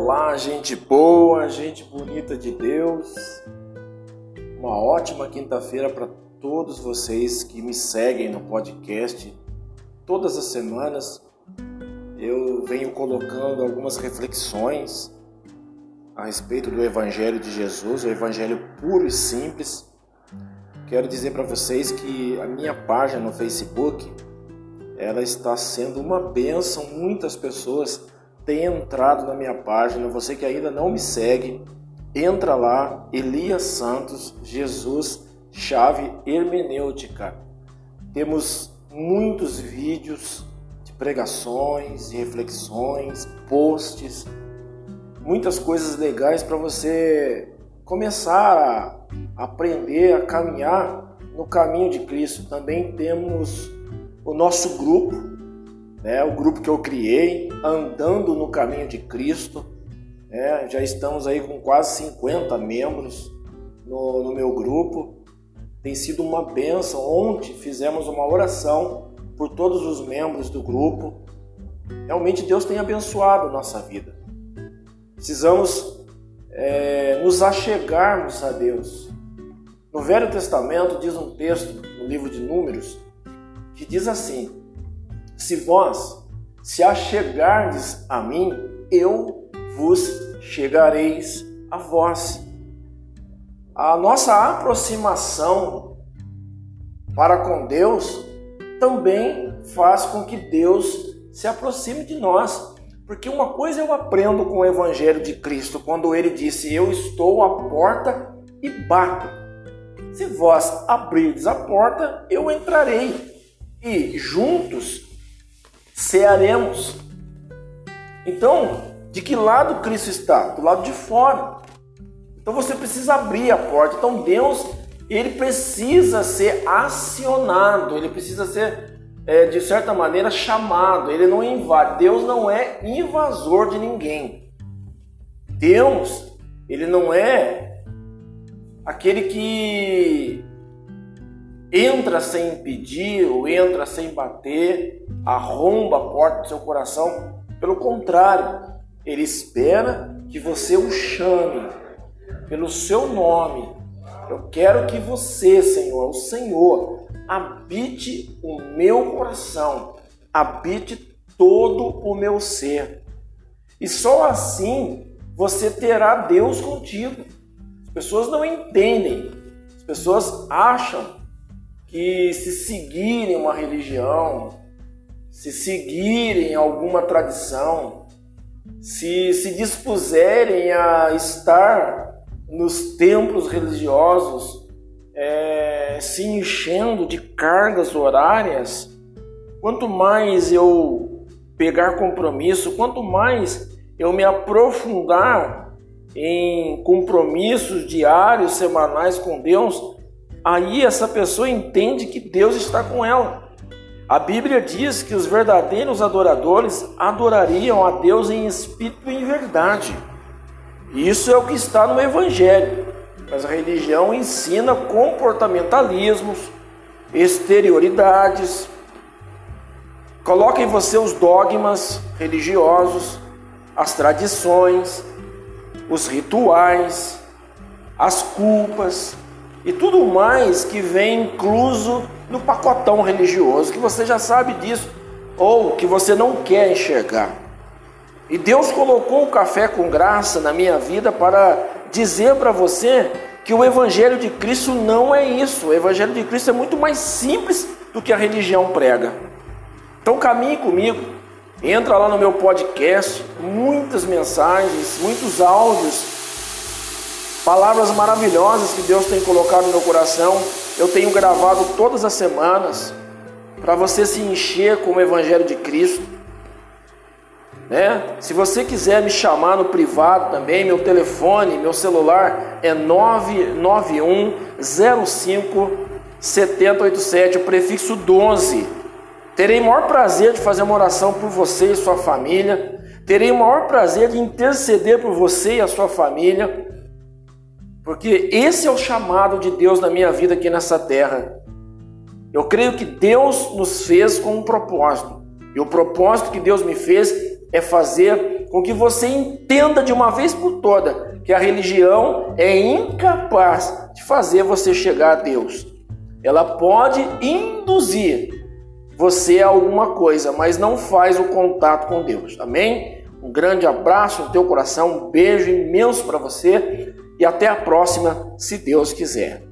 Olá, gente boa, gente bonita de Deus. Uma ótima quinta-feira para todos vocês que me seguem no podcast. Todas as semanas eu venho colocando algumas reflexões a respeito do Evangelho de Jesus, o Evangelho puro e simples. Quero dizer para vocês que a minha página no Facebook ela está sendo uma bênção. Muitas pessoas têm entrado na minha página. Você que ainda não me segue, entra lá, Elias Santos, Jesus, chave hermenêutica. Temos muitos vídeos de pregações, de reflexões, posts, muitas coisas legais para você começar a aprender a caminhar no caminho de Cristo. Também temos o nosso grupo, né, o grupo que eu criei, andando no caminho de Cristo. Né, já estamos aí com quase 50 membros no, no meu grupo. Tem sido uma benção. Ontem fizemos uma oração por todos os membros do grupo. Realmente Deus tem abençoado nossa vida. Precisamos é, nos achegarmos a Deus. No Velho Testamento diz um texto no livro de Números que diz assim: Se vós se achegardes a mim, eu vos chegareis a vós. A nossa aproximação para com Deus também faz com que Deus se aproxime de nós. Porque uma coisa eu aprendo com o Evangelho de Cristo, quando ele disse: Eu estou à porta e bato. Se vós abrirdes a porta, eu entrarei e juntos cearemos. Então, de que lado Cristo está? Do lado de fora. Então você precisa abrir a porta. Então Deus, ele precisa ser acionado, ele precisa ser, é, de certa maneira, chamado. Ele não invade. Deus não é invasor de ninguém. Deus, ele não é aquele que entra sem impedir ou entra sem bater, arromba a porta do seu coração. Pelo contrário, ele espera que você o chame pelo seu nome. Eu quero que você, Senhor, o Senhor, habite o meu coração, habite todo o meu ser. E só assim você terá Deus contigo. As pessoas não entendem, as pessoas acham que se seguirem uma religião, se seguirem alguma tradição, se se dispuserem a estar nos templos religiosos, é, se enchendo de cargas horárias, quanto mais eu pegar compromisso, quanto mais eu me aprofundar em compromissos diários, semanais com Deus, aí essa pessoa entende que Deus está com ela. A Bíblia diz que os verdadeiros adoradores adorariam a Deus em espírito e em verdade. Isso é o que está no Evangelho. Mas a religião ensina comportamentalismos, exterioridades, coloca em você os dogmas religiosos, as tradições, os rituais, as culpas, e tudo mais que vem incluso no pacotão religioso, que você já sabe disso, ou que você não quer enxergar. E Deus colocou o café com graça na minha vida para dizer para você que o Evangelho de Cristo não é isso. O Evangelho de Cristo é muito mais simples do que a religião prega. Então caminhe comigo, entra lá no meu podcast, muitas mensagens, muitos áudios Palavras maravilhosas que Deus tem colocado no meu coração, eu tenho gravado todas as semanas para você se encher com o Evangelho de Cristo. Né? Se você quiser me chamar no privado também, meu telefone, meu celular é 991 05 7087, o prefixo 12. Terei o maior prazer de fazer uma oração por você e sua família. Terei o maior prazer de interceder por você e a sua família. Porque esse é o chamado de Deus na minha vida aqui nessa terra. Eu creio que Deus nos fez com um propósito. E o propósito que Deus me fez é fazer com que você entenda de uma vez por toda que a religião é incapaz de fazer você chegar a Deus. Ela pode induzir você a alguma coisa, mas não faz o contato com Deus. Amém? Um grande abraço no teu coração, um beijo imenso para você e até a próxima, se Deus quiser.